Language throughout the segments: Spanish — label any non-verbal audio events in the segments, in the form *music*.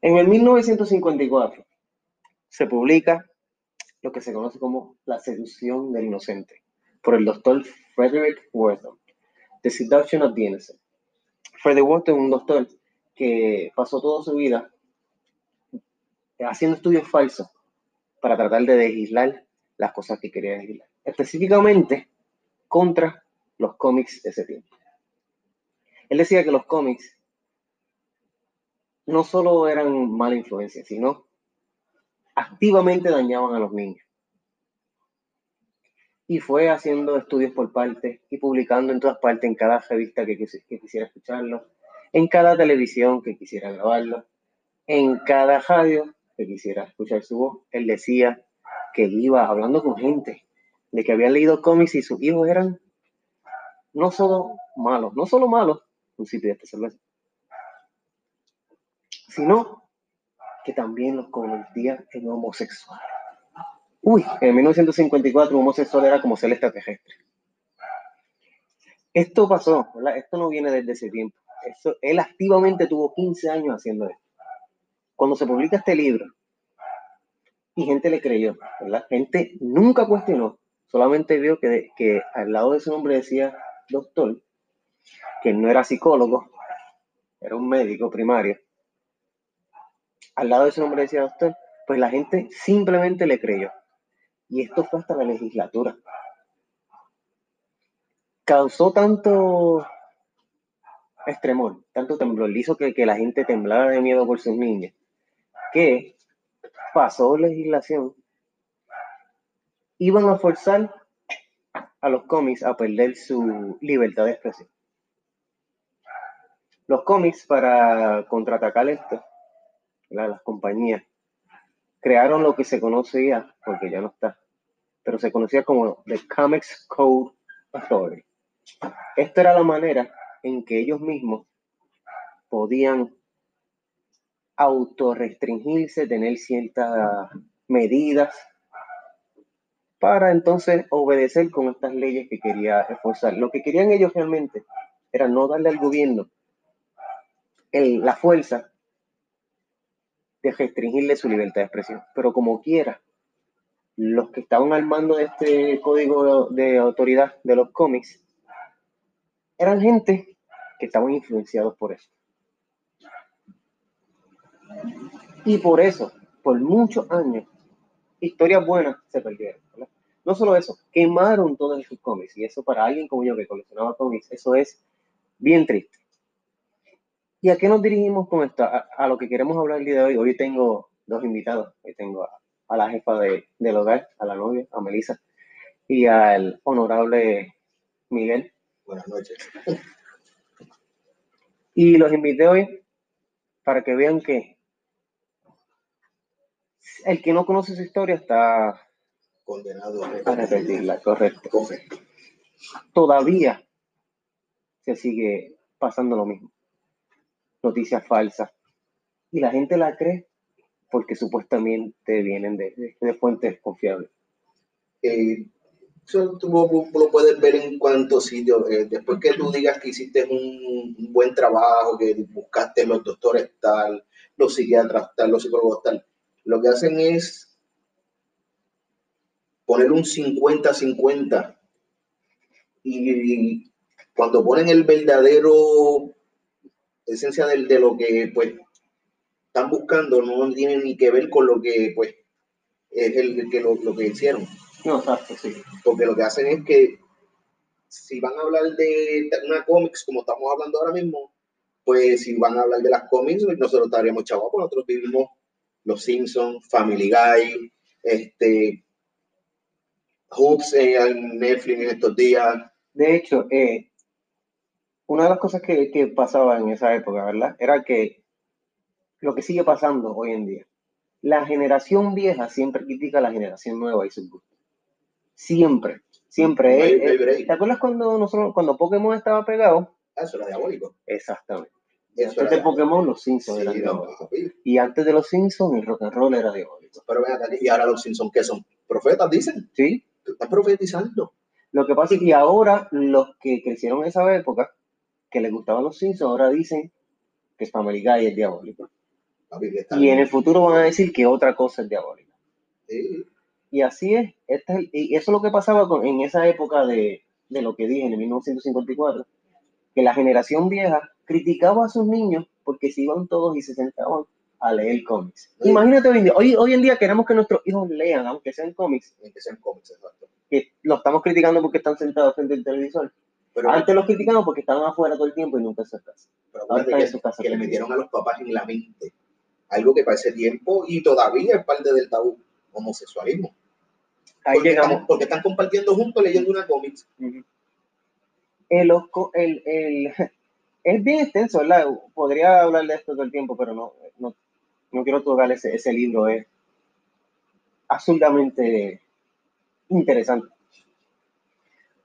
En el 1954 se publica lo que se conoce como La seducción del inocente por el doctor Frederick Wortham, The Seduction of the Innocent. Frederick Wortham es un doctor que pasó toda su vida haciendo estudios falsos para tratar de legislar las cosas que quería legislar, específicamente contra los cómics de ese tiempo. Él decía que los cómics no solo eran mala influencia, sino activamente dañaban a los niños. Y fue haciendo estudios por parte y publicando en todas partes, en cada revista que, que quisiera escucharlo, en cada televisión que quisiera grabarlo, en cada radio que quisiera escuchar su voz. Él decía que iba hablando con gente de que había leído cómics y sus hijos eran no solo malos, no solo malos, un sitio de cerveza, sino que también los convertía en homosexuales. Uy, en 1954 un homosexual era como ser extraterrestre. Esto pasó, ¿verdad? Esto no viene desde ese tiempo. él activamente tuvo 15 años haciendo esto. Cuando se publica este libro, y gente le creyó, ¿verdad? Gente nunca cuestionó, solamente vio que, que al lado de su nombre decía doctor, que no era psicólogo, era un médico primario, al lado de su nombre decía doctor, pues la gente simplemente le creyó. Y esto fue hasta la legislatura. Causó tanto extremor, tanto temblor, hizo que, que la gente temblara de miedo por sus niños, que pasó legislación, iban a forzar a los cómics a perder su libertad de expresión. Los cómics, para contraatacar esto, las compañías, crearon lo que se conocía, porque ya no está, pero se conocía como The Comics Code Authority. Esta era la manera en que ellos mismos podían autorrestringirse, tener ciertas medidas para entonces obedecer con estas leyes que quería esforzar. Lo que querían ellos realmente era no darle al gobierno la fuerza de restringirle su libertad de expresión. Pero como quiera, los que estaban al mando de este código de autoridad de los cómics eran gente que estaban influenciados por eso. Y por eso, por muchos años, historias buenas se perdieron. No solo eso, quemaron todos esos cómics. Y eso para alguien como yo que coleccionaba cómics, eso es bien triste. ¿Y a qué nos dirigimos con esto? A, lo que queremos hablar el día de hoy. Hoy tengo dos invitados. Hoy tengo a, la jefa de, del hogar, a la novia, a Melissa, y al honorable Miguel. Buenas noches. Y los invité hoy para que vean que el que no conoce su historia está condenado a repetirla, correcto. Todavía se sigue pasando lo mismo noticias falsas. Y la gente la cree porque supuestamente vienen de, fuentes confiables. Eh, eso tú lo puedes ver en cuantos sitios. Eh, después que tú digas que hiciste un, buen trabajo, que buscaste los doctores tal, los psiquiatras tal, los psicólogos tal, lo que hacen es poner un 50-50 y cuando ponen el verdadero esencia de, de lo que pues están buscando no tiene ni que ver con lo que pues es el, que lo, que hicieron. No, exacto, sí. Porque lo que hacen es que si van a hablar de una cómics como estamos hablando ahora mismo, pues si van a hablar de las cómics, nosotros estaríamos chavos, nosotros vivimos Los Simpsons, Family Guy, este, Hoops en Netflix en estos días. De hecho, eh, una de las cosas que, que, pasaba en esa época, ¿verdad? Era que lo que sigue pasando hoy en día, la generación vieja siempre critica a la generación nueva y sus gustos. Siempre, siempre. ¿Te acuerdas cuando nosotros, cuando Pokémon estaba pegado? Ah, eso era diabólico. Exactamente. Eso antes de Pokémon, los Simpsons eran diabólicos. Y antes de los Simpsons, el rock and roll era diabólico. Pero vean, y ahora los Simpsons, ¿qué son? ¿Profetas, dicen? Sí. Estás profetizando. Lo que pasa es que ahora los que crecieron en esa época que les gustaban los Simpsons ahora dicen que es Family Guy es diabólico. Y en el futuro van a decir que otra cosa es diabólica. Sí, Y así es. Este es el- y eso es lo que pasaba con, en esa época de, de lo que dije, en el 1954, que la generación vieja criticaba a sus niños porque se iban todos y se sentaban a leer cómics. Sí. Imagínate hoy en día. Hoy, hoy en día queremos que nuestros hijos lean, aunque sean cómics, Tienen que ser cómics, exacto. que lo estamos criticando porque están sentados frente al televisor. Pero, Antes los criticamos porque estaban afuera todo el tiempo y nunca se casa. pero en que, su casa que le metieron a los papás en la mente algo que para ese tiempo y todavía es parte del tabú, homosexualismo. Ahí Porque llegamos. están, porque están compartiendo juntos leyendo una cómics. Ujú. El, osco- el, el- *laughs* es bien extenso, ¿verdad? Podría hablar de esto todo el tiempo, pero no, no, no quiero tocar ese, ese libro. Es absurdamente interesante.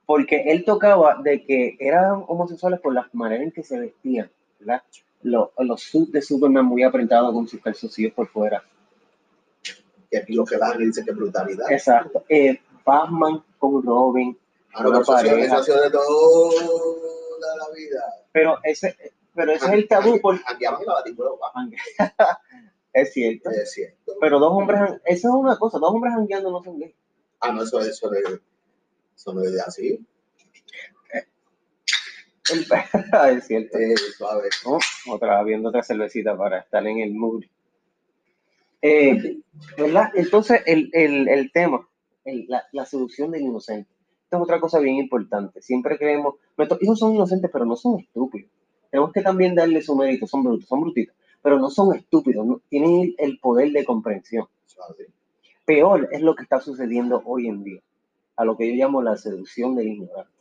Porque él tocaba de que eran homosexuales por la manera en que se vestían, ¿verdad? Los, los suits de Superman muy apretados con sus calzoncillos por fuera. Que aquí los que dan y dicen que brutalidad. Exacto. Eh, Batman con Robin, Ah, una eso, pareja. eso ha sido de toda la vida. pero ese, pero ese es el tabú por, Aquí abajo la *laughs* es cierto. es cierto. Pero dos hombres, han- eso es una cosa, dos hombres jangueando no son gays. Ah, no, eso, eso, es- eso no es así. Es cierto. Eh. Otra, viendo otra cervecita para estar en el mood. Eh, ¿Verdad? Entonces, el, el, el tema, el- la, la seducción del inocente. Esta es otra cosa bien importante. Siempre creemos, nuestros hijos son inocentes, pero no son estúpidos. Tenemos que también darle su mérito, son brutos, son brutitos, pero no son estúpidos, no- tienen el poder de comprensión. suave. Peor es lo que está sucediendo hoy en día, a lo que yo llamo la seducción del ignorante.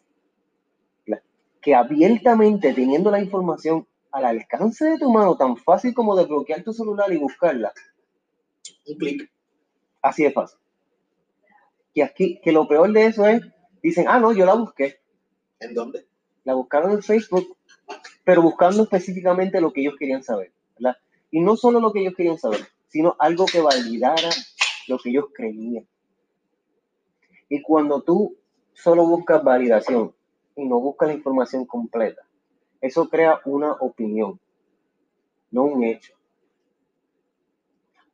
La- que abiertamente teniendo la información al alcance de tu mano, tan fácil como desbloquear tu celular y buscarla, Un clic. así de fácil. Y aquí, que lo peor de eso es, dicen, ah, no, yo la busqué. ¿En dónde? La buscaron en Facebook, pero buscando específicamente lo que ellos querían saber, ¿verdad? Y no solo lo que ellos querían saber, sino algo que validara lo que ellos creían. Y cuando tú solo buscas validación y no buscas la información completa, eso crea una opinión, no un hecho.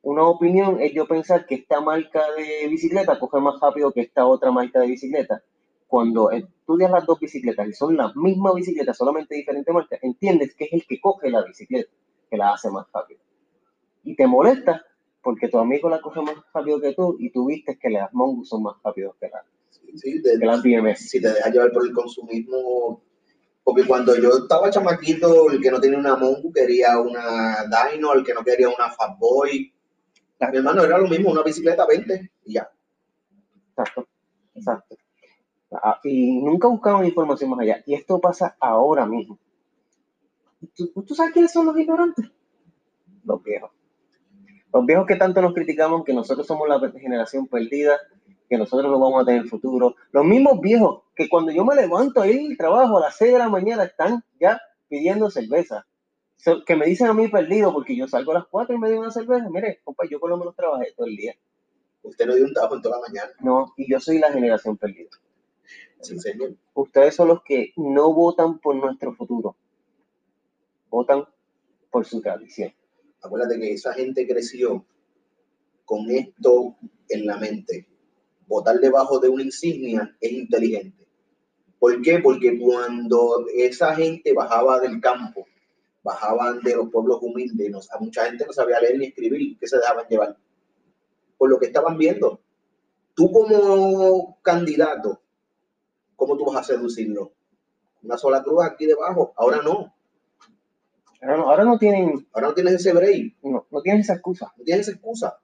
Una opinión es yo pensar que esta marca de bicicleta coge más rápido que esta otra marca de bicicleta. Cuando estudias las dos bicicletas y son las mismas bicicletas, solamente diferentes marcas, entiendes que es el que coge la bicicleta que la hace más rápido. Y te molesta porque tu amigo la coge más rápido que tú y tú viste que las Mongoose son más rápidos que, la- Sí, de- que las BMS. si te dejas llevar por el consumismo. Porque cuando yo estaba chamaquito, el que no tenía una Mongo quería una Dino, el que no quería una Fatboy. Mi hermano era lo mismo, una bicicleta 20 y ya. Exacto, exacto. Ah, Y nunca buscaban información más allá. Y esto pasa ahora mismo. ¿Tú, tú sabes quiénes son los ignorantes? Los viejos. Los viejos que tanto nos criticamos que nosotros somos la generación perdida, que nosotros no vamos a tener futuro. Los mismos viejos que cuando yo me levanto ahí el trabajo a las 6 de la mañana están ya pidiendo cerveza. So- que me dicen a mí perdido porque yo salgo a las 4 y me doy una cerveza. Mire, compa, yo por lo menos trabajé todo el día. Usted no dio un trabajo en toda la mañana. No, y yo soy la generación perdida. Sí, señor. Ustedes son los que no votan por nuestro futuro, votan por su tradición. Acuérdate que esa gente creció con esto en la mente. Votar debajo de una insignia es inteligente. ¿Por qué? Porque cuando esa gente bajaba del campo, bajaban de los pueblos humildes, no- a mucha gente no sabía leer ni escribir, que se dejaban llevar por lo que estaban viendo. Tú como candidato, ¿cómo tú vas a seducirlo? Una sola cruz aquí debajo. Ahora no. Ahora no, ahora no tienen, Ahora no tienes ese break. no, no tienen esa excusa, No tienes esa excusa.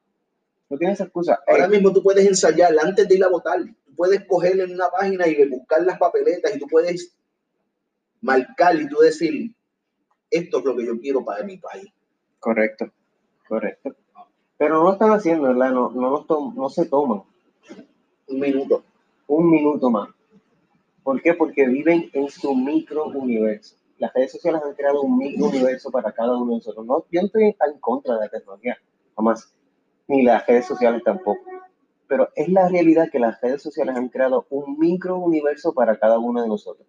no tienen esa excusa. Ahora Eh, mismo tú puedes ensayar antes de ir a votar. Tú puedes coger en una página y buscar las papeletas y tú puedes marcar y tú decir, esto es lo que yo quiero para mi país. correcto, correcto. Pero no lo están haciendo, ¿verdad? No, no, no se toman Un minuto. un minuto más. ¿Por qué? Porque viven en su micro universo. Las redes sociales han creado un micro universo para cada uno de nosotros. No, yo no estoy en contra de la tecnología, jamás. Ni las redes sociales tampoco. Pero es la realidad que las redes sociales han creado un micro universo para cada uno de nosotros.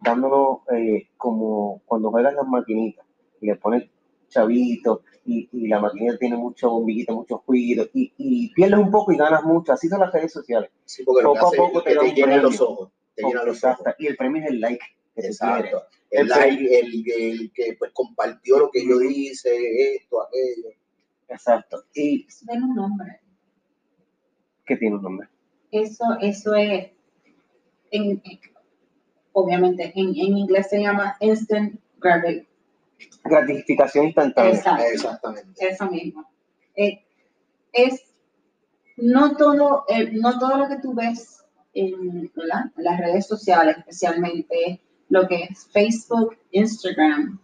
Dándonos eh, como cuando juegas las maquinitas y le pones chavitos y, y la maquinita tiene mucho bombillito, muchos juegos y, y pierdes un poco y ganas mucho. Así son las redes sociales. Sí, porque Poco a poco es te te un llenan los ojos. Te llenan los ojos. Y el premio es el like te Exacto. El El el, el que pues compartió lo que yo hice, esto, aquello. Exacto. Y Tiene un nombre. que tiene un nombre. Eso, eso es, en, en- obviamente, en, en inglés se llama instant gratification. Gratificación instantánea. Exacto. Exactamente. Eso mismo. Eh, es no todo, eh, no todo lo que tú ves en las redes sociales, especialmente lo que es Facebook, Instagram.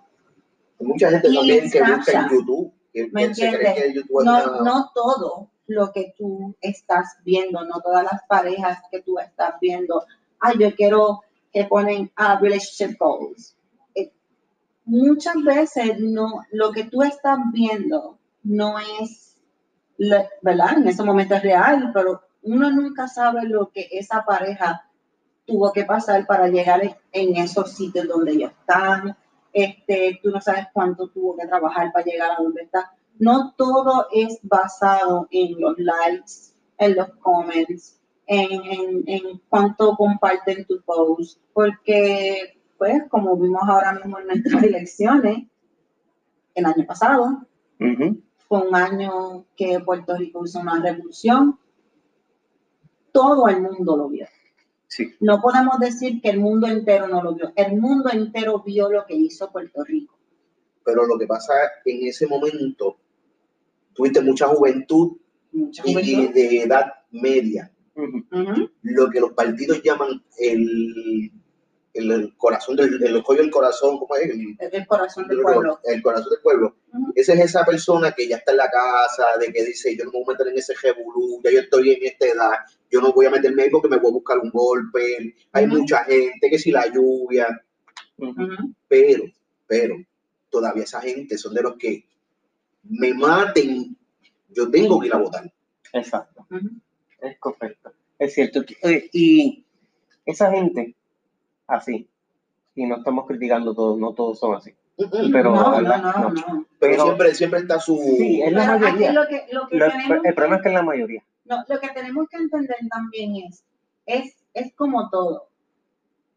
Mucha gente Y también que busca en. YouTube, que, ¿Me que se cree entiendes? que YouTube es No, no todo lo que tú estás viendo, no todas las parejas que tú estás viendo. Ah, yo quiero que ponen a relationship goals. Eh, muchas veces no, lo que tú estás viendo no es, ¿verdad? En ese momento es real, pero uno nunca sabe lo que esa pareja tuvo que pasar para llegar en, esos sitios donde ellos están. Este, tú no sabes cuánto tuvo que trabajar para llegar a donde está. No todo es basado en los likes, en los comments, en, en, en cuánto comparten tu post, porque, pues, como vimos ahora mismo en nuestras *laughs* elecciones, el año pasado, Ujú. fue un año que Puerto Rico hizo una revolución. Todo el mundo lo vio. Sí. No podemos decir que el mundo entero no lo vio. El mundo entero vio lo que hizo Puerto Rico. Pero lo que pasa en ese momento, tuviste mucha juventud Mucha y juventud. de edad media, Ujú. Ujú. lo que los partidos llaman el, el, el corazón del el ojo del corazón, ¿cómo es? El, el corazón del pueblo. el corazón del pueblo. Ujú. Esa es esa persona que ya está en la casa, de que dice, yo no me voy a meter en ese revolú, ya yo estoy en esta edad, yo no voy a meterme ahí porque me voy a buscar un golpe, hay mucha gente, que si la lluvia, pero, pero, todavía esa gente son de los que me maten, yo tengo que ir a votar. Exacto. Es correcto. Es cierto. Y esa gente, así, y no estamos criticando todos, no todos son así. Pero, no, ¿verdad? no, no, No. no. Pero, Pero- siempre, siempre está su... Sí, es la mayoría. lo que, lo que Lo- tenemos el problema es que- que es la mayoría. No, lo que tenemos que entender también es, es, es como todo.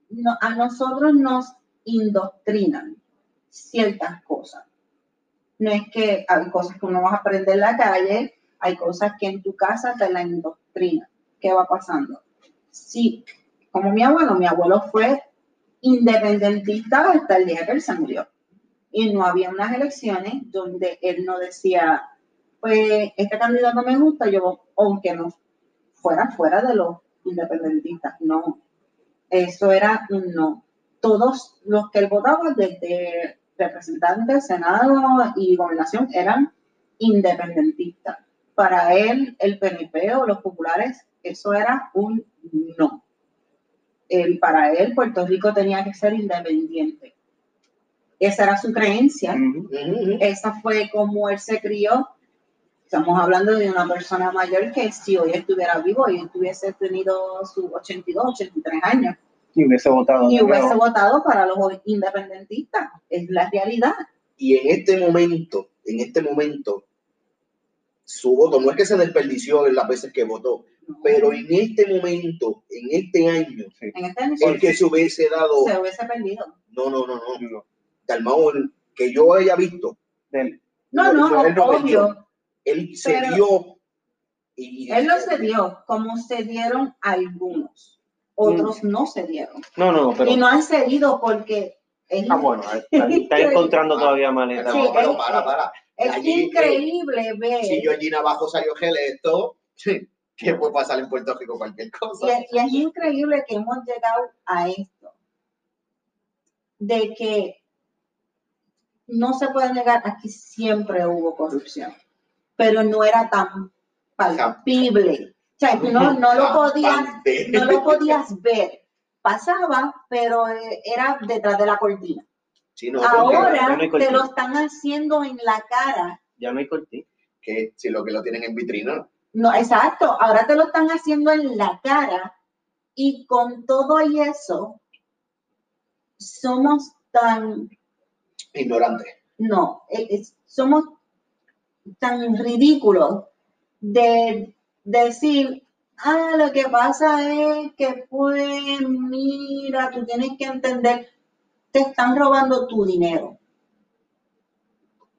No, a nosotros nos indoctrinan ciertas cosas. No es que hay cosas que uno va a aprender en la calle, hay cosas que en tu casa te la indoctrinan. ¿Qué va pasando? Sí, como mi abuelo, mi abuelo fue independentista hasta el día que él se murió. Y no había unas elecciones donde él no decía, pues este candidato me gusta, yo, aunque no fuera fuera de los independentistas, no. Eso era un no. Todos los que él votaba, desde representantes, senado y gobernación, eran independentistas. Para él, el PNP o los populares, eso era un no. Para él, Puerto Rico tenía que ser independiente. Esa era su creencia esa fue como él se crió. Estamos hablando de una persona mayor que si hoy estuviera vivo y tuviese tenido sus 82, 83 años Y hubiese votado. y hubiese nuevo. votado para los independentistas. Es la realidad. Y en este momento, en este momento, su voto no es que se desperdició en las veces que votó, pero en este momento, en este año, Sí. en este año el que se hubiese dado, se hubiese perdido. no, no, no, no, No. Que yo haya visto, Del- No, No, no, no, él no obvio. Él se Pero- dio y Él no se dio como se dieron algunos. Otros no se dieron. No, no, pero. Y no han cedido porque es, Ah, bueno, está encontrando todavía maleta. No, Sí, pero él- para, para. es allí, increíble ver. Si Georgina Abajo salió electo, *laughs* ¿qué puede pasar en Puerto Rico? Cualquier cosa. Y, es- y es increíble que hemos llegado a esto, de que no se puede negar, aquí siempre hubo corrupción, pero no era tan palpable. O sea, tú no, no lo podías, no lo podías ver. Pasaba, pero eh, era detrás de la cortina. Sí, no, Ahora no te lo están haciendo en la cara. Ya no hay cortina. que si lo que lo tienen en vitrina. No, exacto. Ahora te lo están haciendo en la cara y con todo y eso somos tan Ignorante. No, e- es- somos tan ridículos de decir, ah, lo que pasa es que pues, mira, tú tienes que entender, te están robando tu dinero.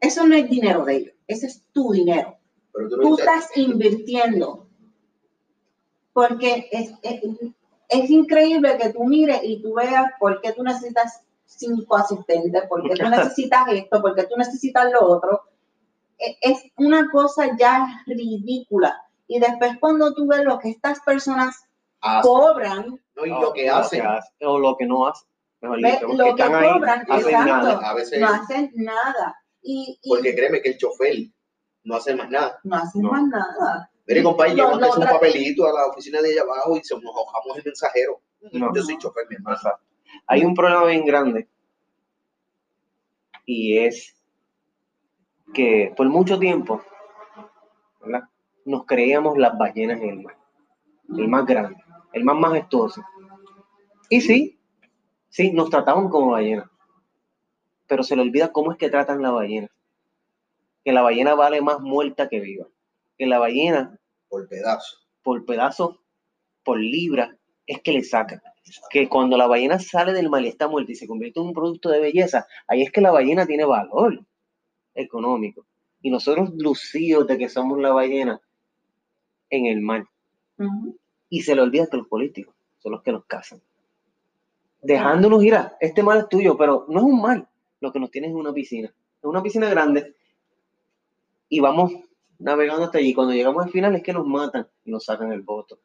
Eso no es dinero de ellos, ese es tu dinero. Pero tú estás invirtiendo. Porque es, es, es increíble que tú mires y tú veas por qué tú necesitas cinco asistentes, por qué tú *laughs* necesitas esto, por qué tú necesitas lo otro. E- Es una cosa ya ridícula. Y después cuando tú ves lo que estas personas hacen, cobran, ¿no? Y No, lo que hacen, hace, o lo que no hace. Mejor dicho, lo que están ahí, cobran, hacen exacto. nada. a veces, no hacen nada. Y, y porque créeme que el chofer no hace más nada. no hacen No. más nada. Mire, compadre, llévate un papelito a la oficina de allá abajo y se nos ahojamos el mensajero. No. Yo soy chofer, mi hermano. Hay un problema bien grande y es que por mucho tiempo ¿verdad? nos creíamos las ballenas en el mar, el más grande, el más majestuoso. Y sí, sí, nos trataban como ballenas, pero se le olvida cómo es que tratan la ballena. Que la ballena vale más muerta que viva. Que la ballena Por pedazo. por pedazo, por libra, es que le sacan. Que cuando la ballena sale del mar y está muerta y se convierte en un producto de belleza, ahí es que la ballena tiene valor económico. Y nosotros lucidos de que somos la ballena en el mar. Ujú. Y se le olvida que los políticos son los que nos casan. Dejándonos ir a, este mar es tuyo, pero no es un mar. Lo que nos tiene es una piscina. Es una piscina grande. Y vamos navegando hasta allí. Cuando llegamos al final es que nos matan y nos sacan el voto.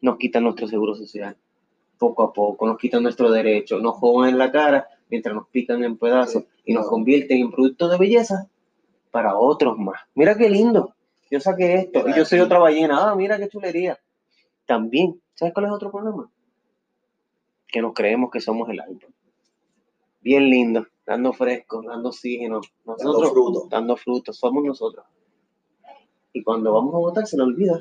Nos quitan nuestro seguro social. Poco a poco, nos quitan nuestro derecho, nos jodan en la cara mientras nos pican en pedazos y nos convierten en productos de belleza para otros más. Mira qué lindo. Yo saqué esto y yo soy otra ballena. Ah, mira qué chulería. También, ¿sabes cuál es otro problema? Que nos creemos que somos el árbol. Bien lindo, dando fresco, dando oxígeno. Nosotros, fruto. Dando frutos, somos nosotros. Y cuando vamos a votar se nos olvida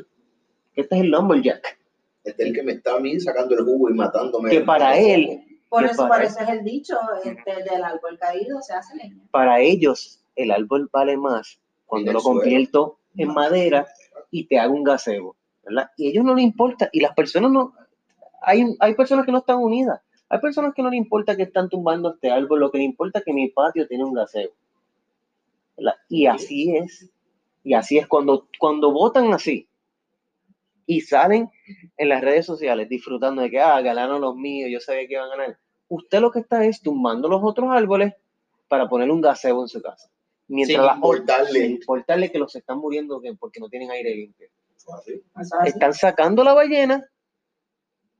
que este es el lumberjack. Este es el que me está a mí sacando el jugo y matándome. Que para él, Por eso, para- por eso es el dicho, este, del árbol caído se hace leña. para ellos, el árbol vale más cuando lo suelo. convierto en madera y te hago un gazebo, ¿verdad? Y a ellos no les importa, y las personas no, hay, hay personas que no están unidas, hay personas que no les importa que están tumbando este árbol, lo que les importa es que mi patio tiene un gazebo, ¿verdad? Y así es, y así es cuando, cuando votan así y salen en las redes sociales disfrutando de que, ah, ganaron los míos, yo sabía que iban a ganar. Usted lo que está es tumbando los otros árboles para poner un gazebo en su casa. Mientras Sin las importarle. sin importarle que los están muriendo que- porque no tienen aire limpio. Así. Están sacando la ballena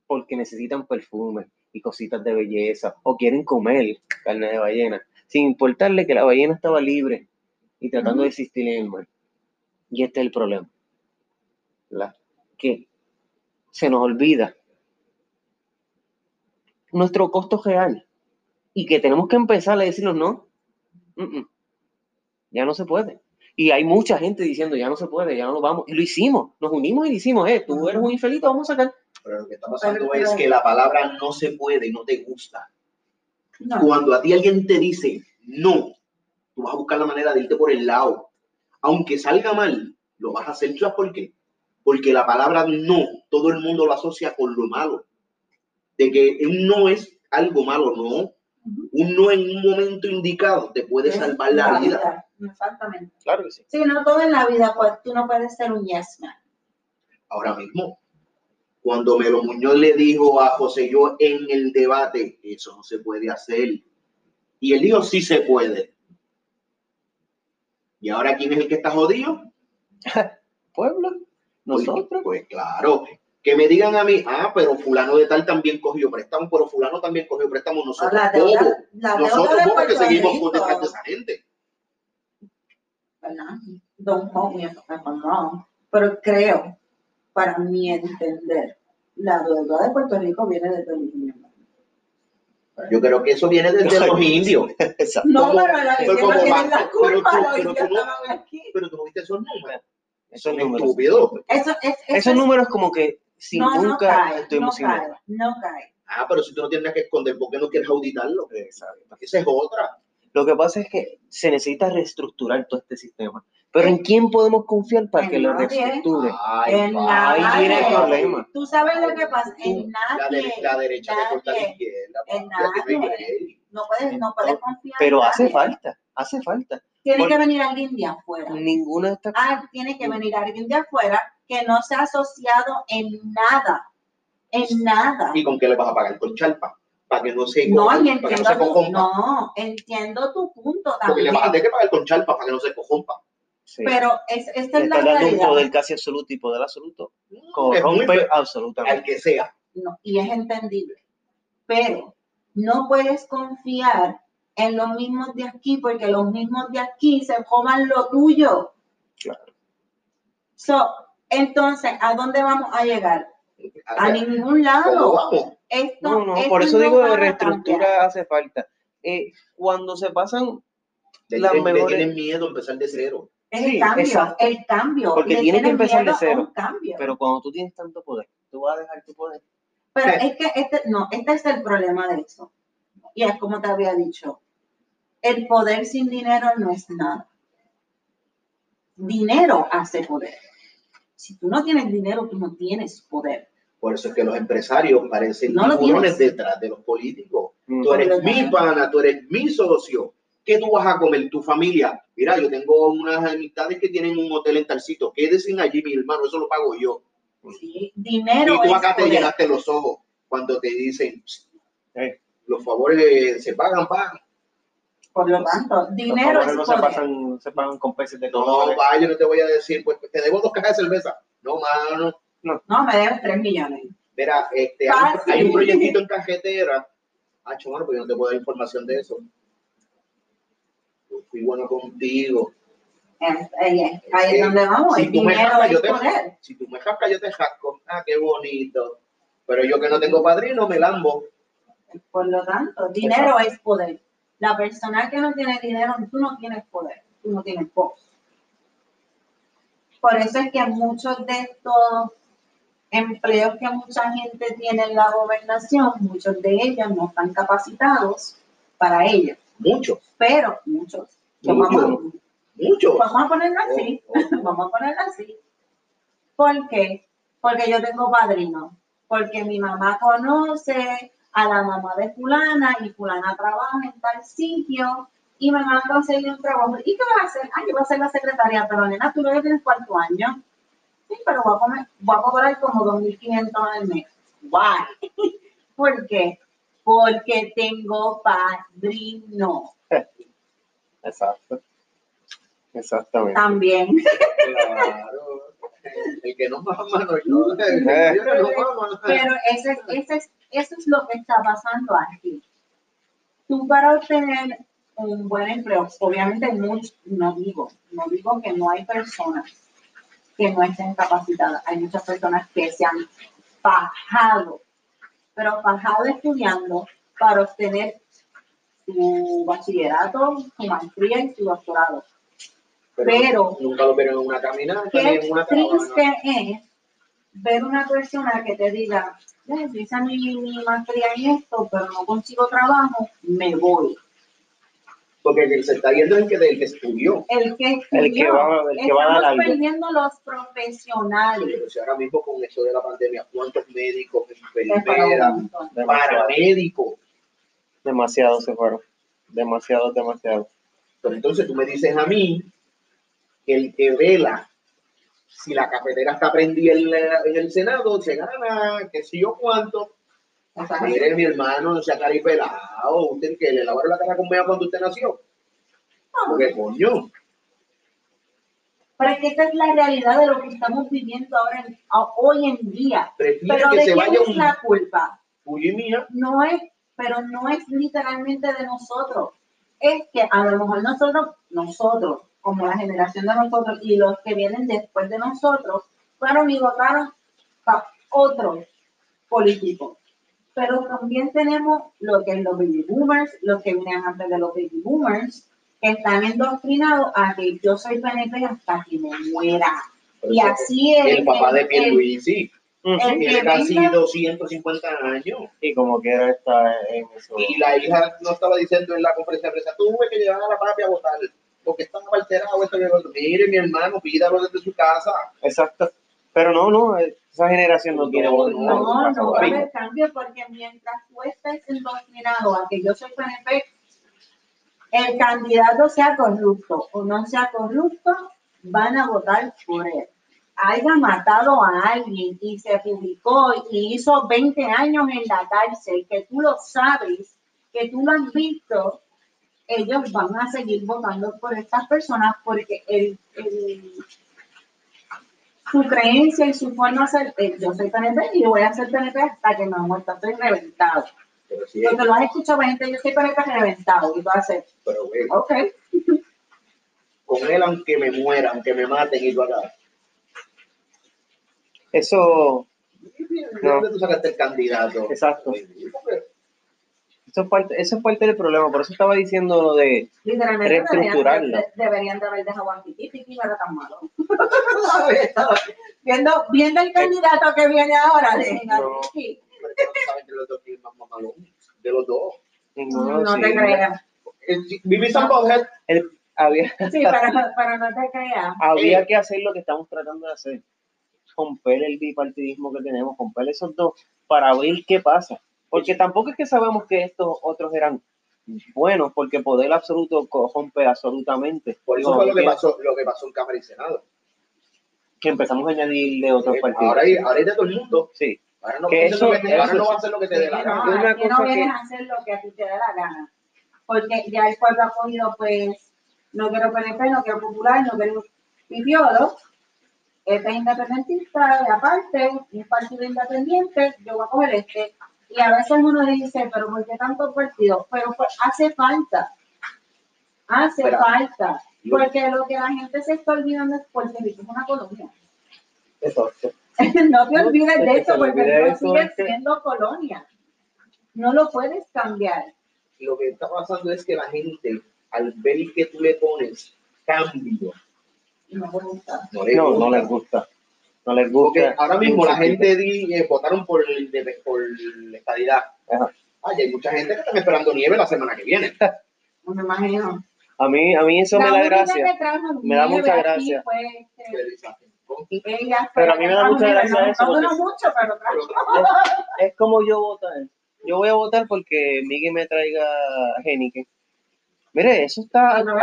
porque necesitan perfume y cositas de belleza o quieren comer carne de ballena, sin importarle que la ballena estaba libre y tratando de existir en el mar. Y este es el problema. ¿verdad? Que se nos olvida nuestro costo real y que tenemos que empezar a decirnos no, mm, mm, ya no se puede. Y hay mucha gente diciendo ya no se puede, ya no lo vamos. Y lo hicimos, nos unimos y lo hicimos, eh, tú eres un infeliz, vamos a sacar. Pero lo que está pasando Pero- es que la palabra no se puede, no te gusta. No. Cuando a ti alguien te dice no, tú vas a buscar la manera de irte por el lado. Aunque salga mal, lo vas a hacer. ¿Sabes por qué? Porque la palabra no, todo el mundo lo asocia con lo malo. De que un no es algo malo, no. Un no en un momento indicado te puede Es salvar la vida. Exactamente. Claro que sí. Sí, no todo en la vida, pues tú no puedes ser un yes man. Ahora mismo, cuando Melo Muñoz le dijo a José yo en el debate, eso no se puede hacer. Y él dijo, sí se puede. ¿Y ahora quién es el que está jodido? *laughs* Pueblo, nosotros. Pues, claro. Que me digan a mí, ah, pero fulano de tal también cogió préstamo, pero fulano también cogió préstamo. Nosotros, La ¿cómo? deuda, la deuda Nosotros, de ¿cómo? Porque Puerto seguimos Rico, por detrás de esa gente. ¿verdad? Don't quote me if I'm wrong, pero creo, para mi entender, la deuda de Puerto Rico viene desde los indios. Yo creo que eso viene desde los indios. Exacto. No, pero la que pero como va- la pero culpa, tú- los pero tú no- estaban aquí. Pero tú no viste esos números. Esos números. estúpidos. Eso es, eso Esos es- números como que sin no, no nunca cae, estuvimos no cae, no cae. Ah, pero si tú no tienes nada que esconder, ¿por qué no quieres auditarlo? Exacto. Esa es otra. Lo que pasa es que se necesita reestructurar todo este sistema. Pero ¿en quién podemos confiar para En que lo nadie. reestructure? Ay, En ay, Ahí viene el nadie. problema. Tú sabes lo que pasa, en La, nadie, de- la derecha le corta a la nadie. izquierda. En nadie. no puedes, no puedes confiar Pero en hace nadie. falta, hace falta. Tiene que venir alguien de afuera. Ninguna de estas Ah, tiene que venir alguien de afuera que no sea asociado en nada, en nada. ¿Y con qué le vas a pagar? Con charpa. Para que no se No, y no entiendo se tu, no, entiendo tu punto Porque le también. vas a tener que pagar con charpa para que no se cojompa. sí, Pero es, esta es la está dando un realidad. poder casi absoluto y poder absoluto corrompe feo. Al absolutamente. que sea. No, y es entendible. Pero no puedes confiar en los mismos de aquí porque los mismos de aquí se coman lo tuyo. Claro. So, entonces, ¿a dónde vamos a llegar? A ningún ¿Cómo lado. vamos? Esto, No, no, esto por eso no digo de a reestructura hace falta. Eh, cuando se pasan, Las tienen- mejores- tienen miedo a empezar de cero. Es Sí, el cambio, exacto. el cambio. Porque Le tiene que tienen empezar de cero. pero cuando tú tienes tanto poder, tú vas a dejar tu poder. Pero es que este, no, este es el problema de eso. Y es como te había dicho, el poder sin dinero no es nada. Dinero hace poder. Si tú no tienes dinero, tú no tienes poder. Por eso es que los empresarios parecen No lo tiburones detrás de los políticos. Mm. Tú eres Por lo mi pana, tú eres mi socio. ¿Qué tú vas a comer? Tu familia. Mira, yo tengo unas amistades que tienen un hotel en Talcito. Quédense allí, mi hermano, eso lo pago yo. ¿sí? Y Dinero tú es acá te poder. llenaste los ojos cuando te dicen, "Psst, Eh, los favores se pagan, pagan. Por lo tanto, dinero es no se, pasan, se pagan con peces de No, colores. va, yo no te voy a decir, pues te debo dos cajas de cerveza. No, mano. No, me debes 3 millones. Mira, este, hay, un- Fácil. hay un proyectito en cajetera. Ah, mano, pues yo no te puedo dar información de eso. Yo fui bueno contigo. Es- ahí es, ahí es donde vamos. si el tú me dinero jalas, es yo te- poder. Si tú me jascas, yo te jasco. Ah, qué bonito. Pero yo que no tengo padrino, me lambo. Por lo tanto, dinero es poder. La persona que no tiene dinero, tú no tienes poder, tú no tienes voz. Por eso es que muchos de estos empleos que mucha gente tiene en la gobernación, muchos de ellos no están capacitados para ello. Muchos, Pero muchos. Muchos. Vamos, muchos. vamos a ponerlo así. Oh, oh. *laughs* Vamos a ponerlo así. ¿Por qué? Porque yo tengo padrino. Porque mi mamá conoce a la mamá de fulana y fulana trabaja en tal sitio y me manda a hacer un trabajo. ¿Y qué vas a hacer? Ah, yo voy a ser la secretaria, pero nena, tú que tienes cuarto año. Sí, pero voy a, comer, voy a cobrar como 2.500 al mes. Why? *laughs* ¿Por qué? Porque tengo padrino Exacto. Exactamente. también. Claro. El que no mama, no. El Eh. que no mama. Pero ese, es- ese es, eso es lo que está pasando aquí. Tú para obtener un buen empleo, obviamente no digo, no digo que no hay personas que no estén capacitadas. Hay muchas personas que se han fajado, pero fajado estudiando para obtener su bachillerato, su maestría y su doctorado. Pero nunca lo vieron en una caminata ni Qué en una caravana. triste es ver una persona que te diga, "Ya, yo hice mi, mi maestría en esto, pero no consigo trabajo, me voy. Porque el que se está yendo es el que, el que estudió. El que El que estudió, va- el que va a dar estamos algo. perdiendo los profesionales. Pero si ahora mismo con eso de la pandemia, ¿cuántos médicos, enfermeras, paramédicos? Demasiado se fueron. Demasiado, demasiado. Pero entonces tú me dices a mí el que vela si la cafetera está prendida en, la- en el Senado, se gana, qué sé yo cuánto. Mire, mi hermano, no sea caripelado. Usted que le lavaron la cara con mea cuando usted nació. Porque coño. Pero es que esta es la realidad de lo que estamos viviendo ahora en- hoy en día. Prefiere Pero que ¿de se quién vaya es un la culpa? Uy, mía. no es, pero no es literalmente de nosotros. Es que a lo mejor nosotros, nosotros, como la generación de nosotros y los que vienen después de nosotros, fueron y votaron para otros políticos. Pero también tenemos lo que es los baby boomers, los que vienen antes de los baby boomers, que están endoctrinados a que yo soy PNP hasta que me muera. Y así es. El papá de el- Pierluisi. Ujú. El Tiene que casi venga- 250 años. Y como quiera está en eso. Y la hija no estaba diciendo en la conferencia de prensa, tuve que llevar a la papi a votar porque estaba alterado. Esto, otro". Mire, mi hermano, pídalo desde su casa. Exacto. Pero no, no, esa generación no tiene No, voz. No, no va a haber cambio porque mientras tú estés indoctrinado a que yo soy PNP, el candidato sea corrupto o no sea corrupto, van a votar por él. Haya matado a alguien y se publicó y hizo 20 años en la cárcel, que tú lo sabes, que tú lo has visto, ellos van a seguir votando por estas personas porque el, el- su creencia y su forma de ser, eh, yo soy PNP y voy a ser PNP hasta que me muerta, estoy reventado. Pero sí, Porque lo has escuchado gente, yo soy PNP reventado y tú haces, pero güey, ok, con él, aunque me muera, aunque me maten y lo haga. Eso, ¿De dónde tú sacaste el candidato? exacto. Porque Eso es, parte, eso es parte del problema. Por eso estaba diciendo lo de. literalmente deberían, Reestructurarlo. de- deberían de haber dejado a Titi y no era tan malo. *laughs* viendo, viendo el candidato que viene ahora, dejen a No. Titi. pero no saben que los dos tienen más mamalón. De los dos. No, No sí. te creas. Viví San El- había, Sí, pero, pero no te creas. había Eh. que hacer lo que estamos tratando de hacer. Romper el bipartidismo que tenemos, romper esos dos para ver qué pasa. Porque tampoco es que sabemos que estos otros eran buenos, porque poder absoluto corrompe absolutamente. por eso fue lo que pasó, lo que pasó en Cámara y Senado. Que empezamos a añadirle otros Eh, partidos. Ahora hay, ahora hay de todo el mundo. Sí. Ahora no, Que va a hacer eso- lo que te- ahora eso no va a hacer lo que te dé la gana. no, Una aquí no cosa vienes que- a hacer lo que a ti te dé la gana. Porque ya el pueblo ha cogido, pues, no quiero PNP, no quiero popular, no quiero pipiolo. Este es independentista, y aparte, un partido independiente, yo voy a coger este. Y a veces uno dice, pero ¿por qué tantos partidos? Pero pues, hace falta. Hace falta. Porque lo que la gente se está olvidando es Puerto Rico es una colonia. Exacto. *laughs* no te olvides de eso, porque eso, sigue es que- siendo colonia. No lo puedes cambiar. Lo que está pasando es que la gente, al ver que tú le pones cambio, No no le No, gusta. no les gusta. No les Porque gusta. ahora mismo la gente di- eh, votaron por, de- por la estadidad. Ajá. Ay, hay mucha gente que está esperando nieve la semana que viene. *laughs* No me imagino. A mí, a mí eso me da gracia. Me da mucha gracia. este, ella, Pero a mí me da mucha gracia no, eso, No porque- mucho, pero trajo. Es, es como yo votar. Yo voy a votar porque Miguel me traiga Genique. Mire, eso está No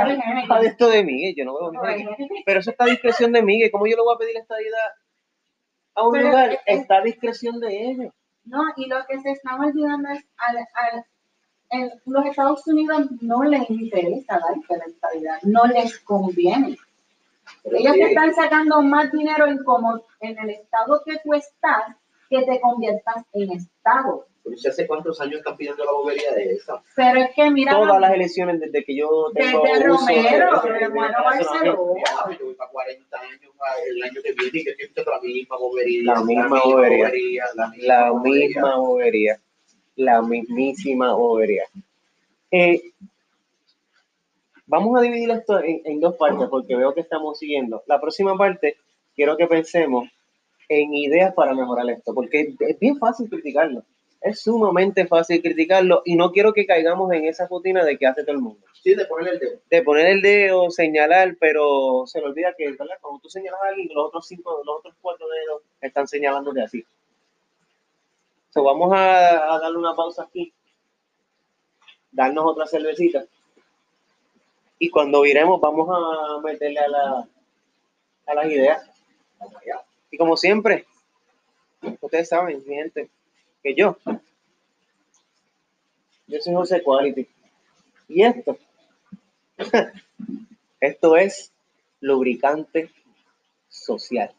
de esto de Miguel, yo no veo Heineken. Pero eso está a discreción de Miguel. ¿Cómo yo le voy a pedir esta vida a un Pero lugar? es- es- Está a discreción de ellos. No, y lo que se están olvidando es al, al, en los Estados Unidos no les interesa la estabilidad, no les conviene. Ellos te están sacando más dinero en como en el estado que tú estás, que te conviertas en estado. Pero ya hace cuántos años están pidiendo la bobería de esa. Pero es que mira, Todas las elecciones desde que yo tengo Desde Romero, Romero. Ya, yo voy para 40 años el año que viene y que siempre la misma bobería. La misma bobería. La misma bobería. La mismísima bobería. Eh, vamos a dividir esto en, en dos partes porque veo que estamos siguiendo. La próxima parte quiero que pensemos en ideas para mejorar esto, porque es, es bien fácil criticarlo. Es sumamente fácil criticarlo y no quiero que caigamos en esa rutina de que hace todo el mundo. Sí, de ponerle el dedo. De poner el dedo, señalar, pero se le olvida que ¿verdad? cuando tú señalas a alguien, los otros cinco, los otros cuatro dedos están señalándote así. So, vamos a, a darle una pausa aquí, darnos otra cervecita y cuando viremos vamos a meterle a, la, a las ideas. Y como siempre, ustedes saben, gente, yo, yo soy José Quality. Y esto, *laughs* esto es lubricante social.